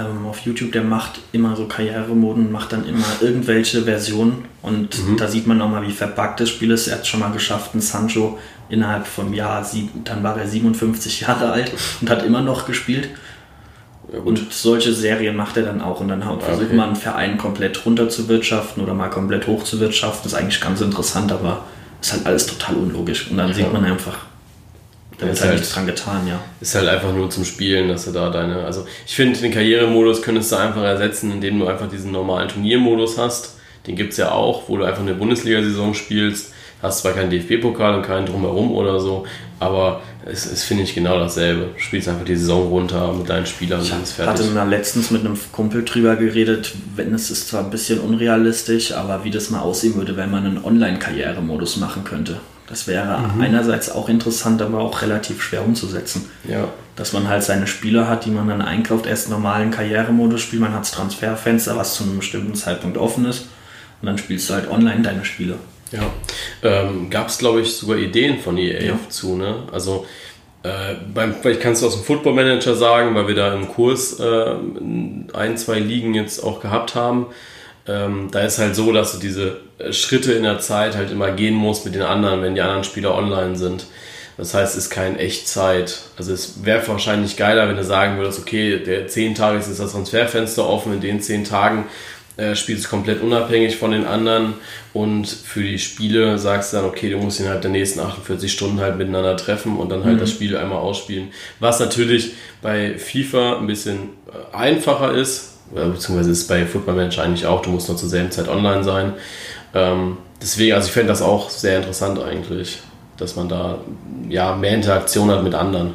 ähm, auf YouTube, der macht immer so Karrieremoden, macht dann immer irgendwelche Versionen und mhm. da sieht man nochmal, wie verpackt das Spiel ist. Er hat schon mal geschafft, einen Sancho innerhalb vom Jahr, dann war er 57 Jahre alt und hat immer noch gespielt. Ja, und solche Serien macht er dann auch und dann versucht okay. man einen Verein komplett runter zu wirtschaften oder mal komplett hoch zu wirtschaften. Das ist eigentlich ganz interessant, aber ist halt alles total unlogisch. Und dann ja. sieht man einfach, da ist halt nichts dran getan, ja. Ist halt einfach nur zum Spielen, dass du da deine. Also ich finde, den Karrieremodus könntest du einfach ersetzen, indem du einfach diesen normalen Turniermodus hast. Den gibt es ja auch, wo du einfach eine Bundesliga-Saison spielst. Hast zwar keinen DFB-Pokal und keinen drumherum oder so, aber es ist, finde ich, genau dasselbe. Du spielst einfach die Saison runter mit deinen Spielern ich und ist fertig. Ich hatte mal letztens mit einem Kumpel drüber geredet, wenn es ist zwar ein bisschen unrealistisch, aber wie das mal aussehen würde, wenn man einen Online-Karrieremodus machen könnte. Das wäre mhm. einerseits auch interessant, aber auch relativ schwer umzusetzen. Ja. Dass man halt seine Spieler hat, die man dann einkauft, erst normalen Karrieremodus spielt, man hat das Transferfenster, was zu einem bestimmten Zeitpunkt offen ist und dann spielst du halt online deine Spiele. Ja. Ähm, Gab es, glaube ich, sogar Ideen von EA ja. zu, ne? Also äh, beim, vielleicht kannst du aus dem Football Manager sagen, weil wir da im Kurs äh, ein, zwei Ligen jetzt auch gehabt haben ähm, da ist halt so, dass du diese äh, Schritte in der Zeit halt immer gehen musst mit den anderen, wenn die anderen Spieler online sind. Das heißt, es ist kein Echtzeit. Also es wäre wahrscheinlich geiler, wenn du sagen würdest, okay, der 10 Tage ist das Transferfenster offen, in den 10 Tagen äh, spielst du komplett unabhängig von den anderen und für die Spiele sagst du dann, okay, du musst innerhalb der nächsten 48 Stunden halt miteinander treffen und dann halt mhm. das Spiel einmal ausspielen. Was natürlich bei FIFA ein bisschen äh, einfacher ist, beziehungsweise ist bei Football Manager eigentlich auch, du musst nur zur selben Zeit online sein. Ähm, deswegen, also ich fände das auch sehr interessant eigentlich, dass man da ja mehr Interaktion hat mit anderen.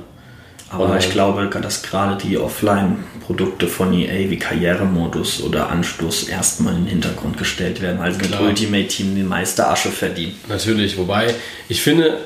Aber online. ich glaube, dass gerade die Offline-Produkte von EA wie Karrieremodus oder Anstoß erstmal in den Hintergrund gestellt werden, als mit Ultimate Team die meiste Asche verdient. Natürlich, wobei ich finde,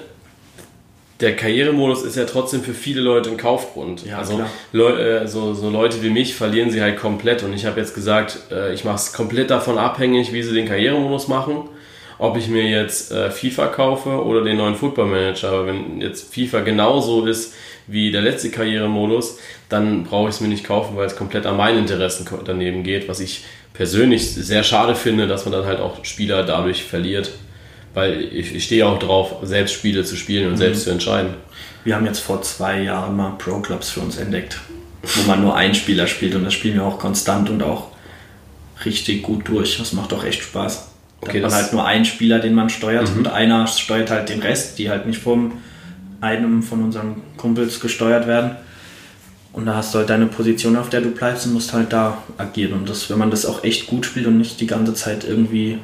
der Karrieremodus ist ja trotzdem für viele Leute ein Kaufgrund. Ja, also Le äh, so, so, Leute wie mich verlieren sie halt komplett. Und ich habe jetzt gesagt, äh, ich mache es komplett davon abhängig, wie sie den Karrieremodus machen. Ob ich mir jetzt äh, FIFA kaufe oder den neuen Football Manager. Aber wenn jetzt FIFA genauso ist wie der letzte Karrieremodus, dann brauche ich es mir nicht kaufen, weil es komplett an meinen Interessen daneben geht. Was ich persönlich sehr schade finde, dass man dann halt auch Spieler dadurch verliert weil ich, ich stehe auch drauf, selbst Spiele zu spielen und mhm. selbst zu entscheiden. Wir haben jetzt vor zwei Jahren mal Pro-Clubs für uns entdeckt, wo man nur einen Spieler spielt und das spielen wir auch konstant und auch richtig gut durch. Das macht auch echt Spaß. Da okay, hat man halt nur einen Spieler, den man steuert mhm. und einer steuert halt den Rest, die halt nicht von einem von unseren Kumpels gesteuert werden. Und da hast du halt deine Position, auf der du bleibst und musst halt da agieren. Und das, wenn man das auch echt gut spielt und nicht die ganze Zeit irgendwie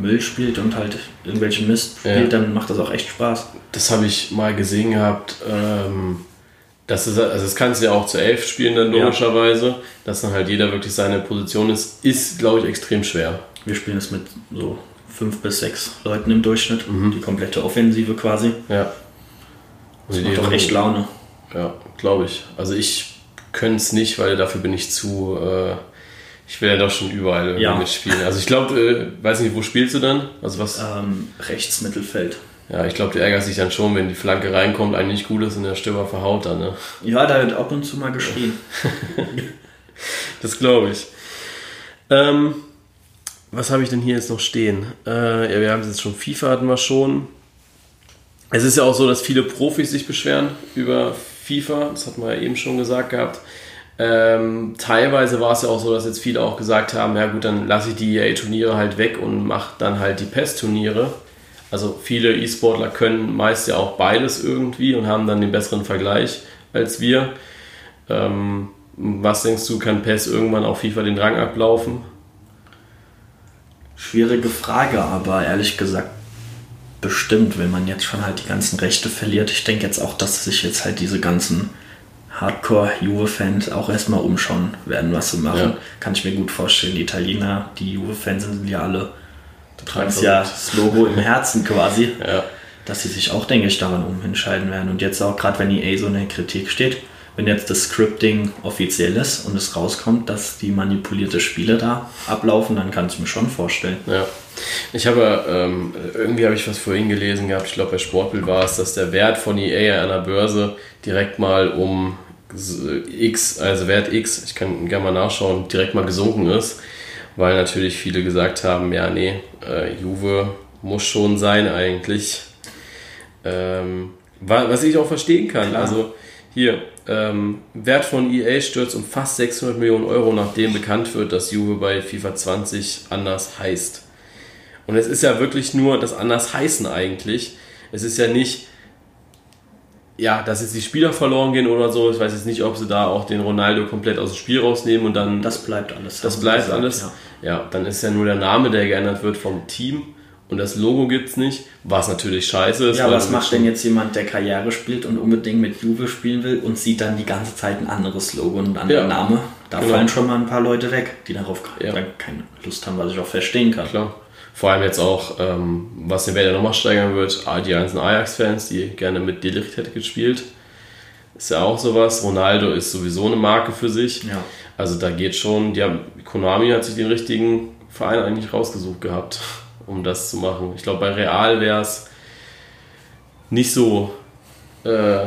Müll spielt und halt irgendwelchen Mist spielt, ja. dann macht das auch echt Spaß. Das habe ich mal gesehen gehabt. Ähm, das ist, also das kannst du ja auch zu elf spielen dann logischerweise, ja. dass dann halt jeder wirklich seine Position ist, ist glaube ich extrem schwer. Wir spielen es mit so fünf bis sechs Leuten im Durchschnitt, mhm. die komplette Offensive quasi. Ja. Das macht doch echt Laune. Ja, glaube ich. Also ich könnte es nicht, weil dafür bin ich zu äh, ich will ja doch schon überall ja. mitspielen. Also ich glaube, äh, weiß nicht, wo spielst du dann? Also was? Ähm, rechts Mittelfeld. Ja, ich glaube, du ärgerst dich dann schon, wenn die Flanke reinkommt, eigentlich gut ist und der Stürmer verhaut dann, ne? Ja, da wird ab und zu mal geschrien. das glaube ich. Ähm, was habe ich denn hier jetzt noch stehen? Äh, ja, wir haben es jetzt schon, FIFA hatten wir schon. Es ist ja auch so, dass viele Profis sich beschweren über FIFA, das hatten wir ja eben schon gesagt gehabt. Ähm, teilweise war es ja auch so, dass jetzt viele auch gesagt haben, ja gut, dann lasse ich die EA-Turniere halt weg und mache dann halt die PES-Turniere. Also viele E-Sportler können meist ja auch beides irgendwie und haben dann den besseren Vergleich als wir. Ähm, was denkst du, kann PES irgendwann auf FIFA den Rang ablaufen? Schwierige Frage, aber ehrlich gesagt bestimmt, wenn man jetzt schon halt die ganzen Rechte verliert. Ich denke jetzt auch, dass sich jetzt halt diese ganzen Hardcore-Juve-Fans auch erstmal umschauen werden, was sie machen. Ja. Kann ich mir gut vorstellen. Die Italiener, die Juve-Fans sind ja alle, du tragst ja das Logo im Herzen quasi, ja. dass sie sich auch, denke ich, daran umentscheiden werden. Und jetzt auch gerade, wenn EA so eine Kritik steht, wenn jetzt das Scripting offiziell ist und es rauskommt, dass die manipulierte Spiele da ablaufen, dann kann ich mir schon vorstellen. Ja. Ich habe, ähm, irgendwie habe ich was vorhin gelesen gehabt, ich glaube bei Sportbild war es, dass der Wert von EA an der Börse direkt mal um X, also Wert X, ich kann gerne mal nachschauen, direkt mal gesunken ist, weil natürlich viele gesagt haben, ja, nee, äh, Juve muss schon sein eigentlich. Ähm, was ich auch verstehen kann. Klar. Also hier, ähm, Wert von EA stürzt um fast 600 Millionen Euro, nachdem bekannt wird, dass Juve bei FIFA 20 anders heißt. Und es ist ja wirklich nur das anders heißen eigentlich. Es ist ja nicht, ja, dass jetzt die Spieler verloren gehen oder so. Ich weiß jetzt nicht, ob sie da auch den Ronaldo komplett aus dem Spiel rausnehmen und dann. Das bleibt alles. Das bleibt gesagt, alles. Ja. ja, dann ist ja nur der Name, der geändert wird vom Team und das Logo gibt es nicht, was natürlich scheiße ist. Ja, was macht denn jetzt jemand, der Karriere spielt und unbedingt mit Juve spielen will und sieht dann die ganze Zeit ein anderes Logo und einen anderen ja. Name? Da genau. fallen schon mal ein paar Leute weg, die darauf ja. keine Lust haben, was ich auch verstehen kann. Klar. Vor allem jetzt auch, ähm, was den Wert ja nochmal steigern wird, die ganzen Ajax-Fans, die gerne mit Delicht hätte gespielt. Ist ja auch sowas. Ronaldo ist sowieso eine Marke für sich. Ja. Also da geht schon, ja, Konami hat sich den richtigen Verein eigentlich rausgesucht gehabt um das zu machen. Ich glaube, bei Real wäre es nicht so äh,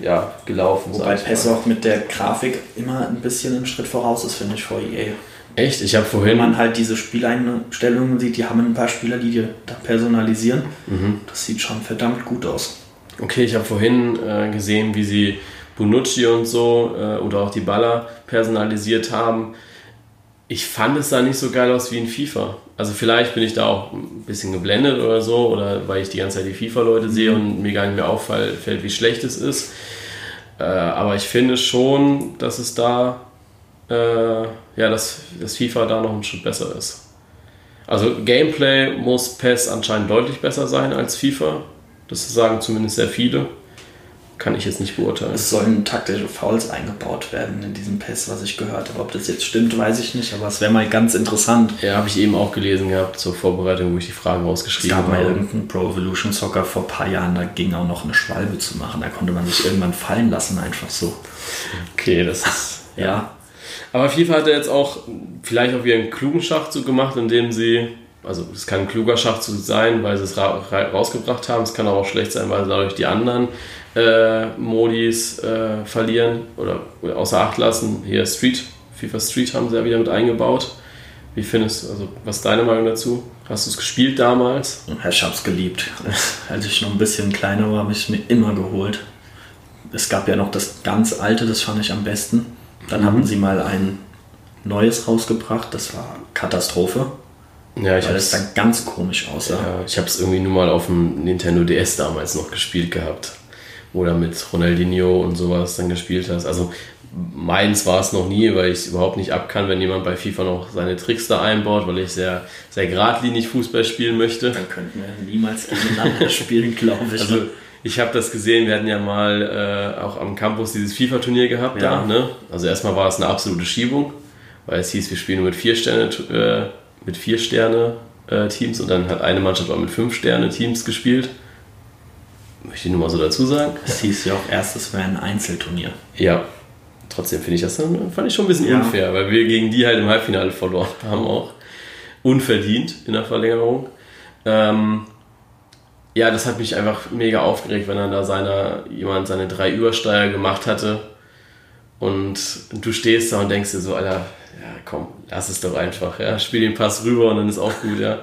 ja, gelaufen. Wobei PES auch mit der Grafik immer ein bisschen einen Schritt voraus ist, finde ich, vor EA. Echt? Ich habe Wenn vorhin. man halt diese Spieleinstellungen sieht, die haben ein paar Spieler, die die da personalisieren. Mhm. Das sieht schon verdammt gut aus. Okay, ich habe vorhin äh, gesehen, wie sie Bonucci und so äh, oder auch die Baller personalisiert haben. Ich fand es da nicht so geil aus wie in FIFA. Also vielleicht bin ich da auch ein bisschen geblendet oder so, oder weil ich die ganze Zeit die FIFA-Leute sehe und mir gar nicht mehr auffällt, wie schlecht es ist. Äh, aber ich finde schon, dass es da, äh, ja, dass, dass FIFA da noch ein Schritt besser ist. Also Gameplay muss PES anscheinend deutlich besser sein als FIFA. Das sagen zumindest sehr viele. Kann ich jetzt nicht beurteilen. Es sollen taktische Fouls eingebaut werden in diesem PES, was ich gehört habe. Ob das jetzt stimmt, weiß ich nicht, aber es wäre mal ganz interessant. Ja, habe ich eben auch gelesen gehabt zur Vorbereitung, wo ich die Fragen Es rausgeschrieben gab mal habe. irgendeinen Pro Evolution Soccer vor ein paar Jahren, da ging auch noch eine Schwalbe zu machen. Da konnte man sich irgendwann fallen lassen, einfach so. Okay, das ist. Ja, Aber FIFA hat ja jetzt auch vielleicht auch wieder einen klugen Schachzug gemacht, indem sie, also es kann ein kluger Schachzug sein, weil sie es ra ra rausgebracht haben. Es kann aber auch schlecht sein, weil sie dadurch die anderen äh, Modis äh, verlieren oder außer Acht lassen. Hier Street, FIFA Street haben sie ja wieder mit eingebaut. Wie findest du, also was ist deine Meinung dazu? Hast du es gespielt damals? ich hab's geliebt. Als ich noch ein bisschen kleiner war, habe ich es mir immer geholt. Es gab ja noch das ganz alte, das fand ich am besten. Dann haben sie mal ein neues rausgebracht, das war Katastrophe, Ja, ich weil es dann ganz komisch aussah. Ja, ich habe es irgendwie nur mal auf dem Nintendo DS damals noch gespielt gehabt. Oder mit Ronaldinho und sowas dann gespielt hast. Also meins war es noch nie, weil ich es überhaupt nicht ab kann, wenn jemand bei FIFA noch seine Tricks da einbaut, weil ich sehr, sehr geradlinig Fußball spielen möchte. Dann könnten wir niemals gegeneinander spielen, glaube ich. Also ich habe das gesehen, wir hatten ja mal äh, auch am Campus dieses FIFA-Turnier gehabt Ja. da. Ne? Also erstmal war es eine absolute Schiebung, weil es hieß, wir spielen nur mit vier Sterne, äh, mit vier Sterne äh, Teams und dann hat eine Mannschaft auch mit fünf Sterne Teams gespielt. Möchte ich nur mal so dazu sagen. es hieß ja auch erst, es wäre ein Einzelturnier. Ja, trotzdem finde ich das dann, fand ich schon ein bisschen Ja. unfair, weil wir gegen die halt im Halbfinale verloren haben auch. Unverdient in der Verlängerung. Ähm, ja, das hat mich einfach mega aufgeregt, wenn dann da seiner, jemand seine drei Übersteiger gemacht hatte und du stehst da und denkst dir so, Alter, ja komm, lass es doch einfach, ja, spiel den Pass rüber und dann ist auch gut, ja.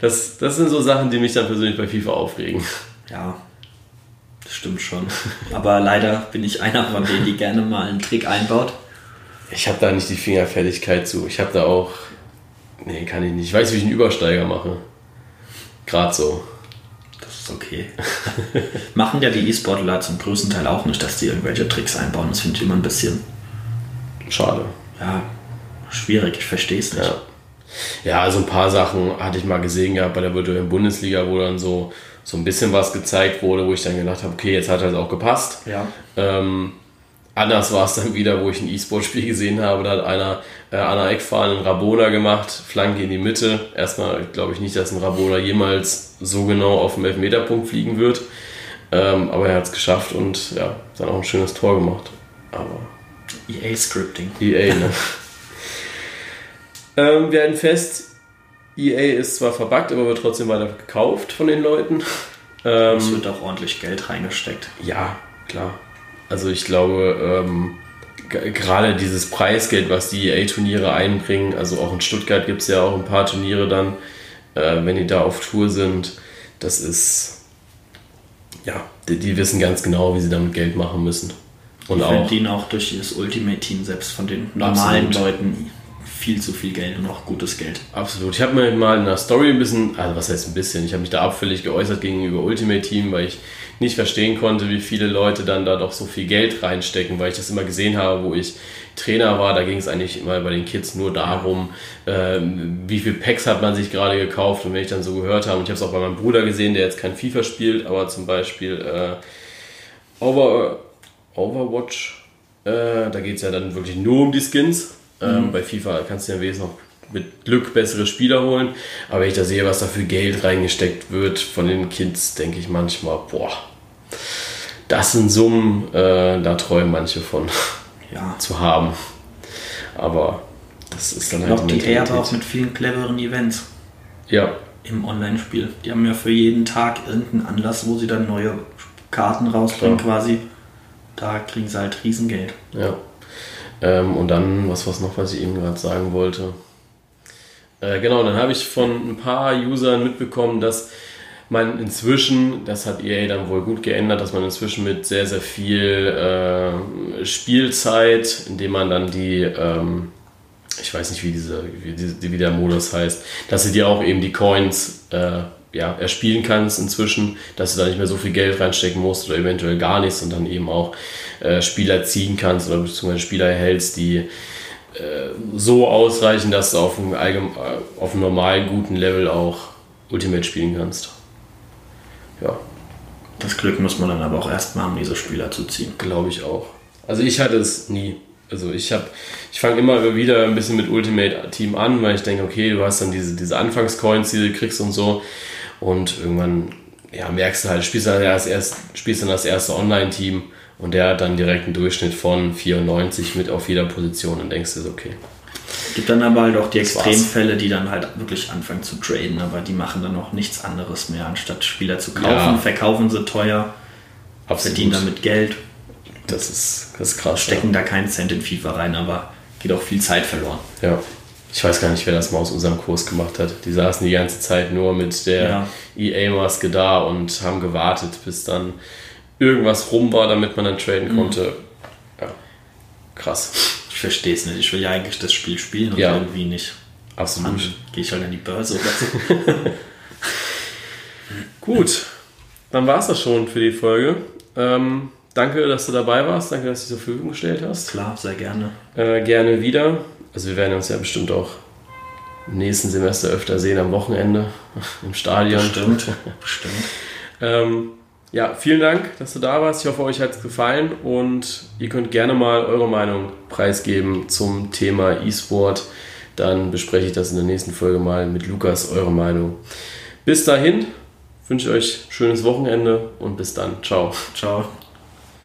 Das, das sind so Sachen, die mich dann persönlich bei FIFA aufregen. Ja, das stimmt schon. Aber leider bin ich einer von denen, die gerne mal einen Trick einbaut. Ich habe da nicht die Fingerfertigkeit zu. Ich habe da auch. Nee, kann ich nicht. Ich weiß, wie ich einen Übersteiger mache. Gerade so. Ist okay. Machen ja die E-Sportler zum größten Teil auch nicht, dass die irgendwelche Tricks einbauen. Das finde ich immer ein bisschen, Schade. ja, schwierig. Ich verstehe es nicht. Ja. Ja, also ein paar Sachen hatte ich mal gesehen gehabt bei der virtuellen Bundesliga, wo dann so, so ein bisschen was gezeigt wurde, wo ich dann gedacht habe, okay, jetzt hat das auch gepasst. Ja. Ähm, anders war es dann wieder, wo ich ein E-Sport-Spiel gesehen habe. Da hat einer äh, an der Eckfahne einen Rabona gemacht, Flanke in die Mitte. Erstmal glaube ich nicht, dass ein Rabona jemals so genau auf dem Elfmeterpunkt fliegen wird. Ähm, aber er hat es geschafft und ja, dann auch ein schönes Tor gemacht. Aber EA-Scripting. EA, ne? ähm, wir halten fest, EA ist zwar verbuggt, aber wird trotzdem weiter gekauft von den Leuten. Ähm, Es wird auch ordentlich Geld reingesteckt. ja, klar. Also ich glaube, ähm, gerade dieses Preisgeld, was die EA-Turniere einbringen, also auch in Stuttgart gibt es ja auch ein paar Turniere dann, äh, wenn die da auf Tour sind, das ist, ja, die, die wissen ganz genau, wie sie damit Geld machen müssen. Und Die auch, verdienen auch durch dieses Ultimate-Team selbst von den normalen. Leuten viel zu viel Geld und auch gutes Geld. Absolut. Ich habe mir mal in der Story ein bisschen, also was heißt ein bisschen, ich habe mich da abfällig geäußert gegenüber Ultimate Team, weil ich nicht verstehen konnte, wie viele Leute dann da doch so viel Geld reinstecken, weil ich das immer gesehen habe, wo ich Trainer war, da ging es eigentlich immer bei den Kids nur darum, ähm, wie viel Packs hat man sich gerade gekauft und wenn ich dann so gehört habe, und ich habe es auch bei meinem Bruder gesehen, der jetzt kein FIFA spielt, aber zum Beispiel äh, Over, Overwatch, äh, da geht es ja dann wirklich nur um die Skins. Ähm, bei FIFA kannst du ja wesentlich noch mit Glück bessere Spieler holen. Aber wenn ich da sehe, was da für Geld reingesteckt wird von den Kids, denke ich manchmal, boah, das sind Summen, äh, da träumen manche von Ja. zu haben. Aber das ist dann Ich halt glaube, die EA aber auch Mentalität. mit vielen cleveren Events Ja, im Online-Spiel. Die haben ja für jeden Tag irgendeinen Anlass, wo sie dann neue Karten rausbringen Klar. quasi. Da kriegen sie halt Riesengeld. ja. Ähm, und dann, was war noch, was ich eben gerade sagen wollte? Äh, genau, dann habe ich von ein paar Usern mitbekommen, dass man inzwischen, das hat EA dann wohl gut geändert, dass man inzwischen mit sehr, sehr viel äh, Spielzeit, indem man dann die, ähm, ich weiß nicht, wie, diese, wie, wie der Modus heißt, dass du dir auch eben die Coins äh, ja, erspielen kannst inzwischen, dass du da nicht mehr so viel Geld reinstecken musst oder eventuell gar nichts und dann eben auch äh, Spieler ziehen kannst oder beziehungsweise Spieler erhältst, die äh, so ausreichen, dass du auf einem, allgemein, äh, auf einem normalen, guten Level auch Ultimate spielen kannst. Ja. Das Glück muss man dann aber auch erstmal haben, diese Spieler zu ziehen. Glaube ich auch. Also ich hatte es nie. Also ich habe, ich fange immer wieder ein bisschen mit Ultimate Team an, weil ich denke, okay, du hast dann diese, diese Anfangscoins, die du kriegst und so. Und irgendwann ja, merkst du halt, spielst dann das erste, spielst dann das erste Online-Team und der hat dann direkt einen Durchschnitt von 94 mit auf jeder Position und denkst du, okay. Gibt dann aber halt auch die Extremfälle, die dann halt wirklich anfangen zu traden, aber die machen dann auch nichts anderes mehr, anstatt Spieler zu kaufen, ja. verkaufen sie teuer, Absolut. verdienen damit Geld. Das ist, das ist krass. Stecken ja. da keinen Cent in FIFA rein, aber geht auch viel Zeit verloren. Ja. Ich weiß gar nicht, wer das mal aus unserem Kurs gemacht hat. Die saßen die ganze Zeit nur mit der ja. EA-Maske da und haben gewartet, bis dann irgendwas rum war, damit man dann traden mhm. konnte. Ja, krass. Ich verstehe es nicht. Ich will ja eigentlich das Spiel spielen und ja. irgendwie nicht. Absolut. Gehe ich halt an die Börse oder so. Gut, dann war es das schon für die Folge. Ähm, danke, dass du dabei warst. Danke, dass du dich zur Verfügung gestellt hast. Klar, sehr gerne. Äh, gerne wieder. Also wir werden uns ja bestimmt auch im nächsten Semester öfter sehen am Wochenende im Stadion. Bestimmt, bestimmt. ähm, ja, vielen Dank, dass du da warst. Ich hoffe, euch hat es gefallen und ihr könnt gerne mal eure Meinung preisgeben zum Thema E-Sport. Dann bespreche ich das in der nächsten Folge mal mit Lukas, eure Meinung. Bis dahin wünsche ich euch ein schönes Wochenende und bis dann. Ciao. Ciao.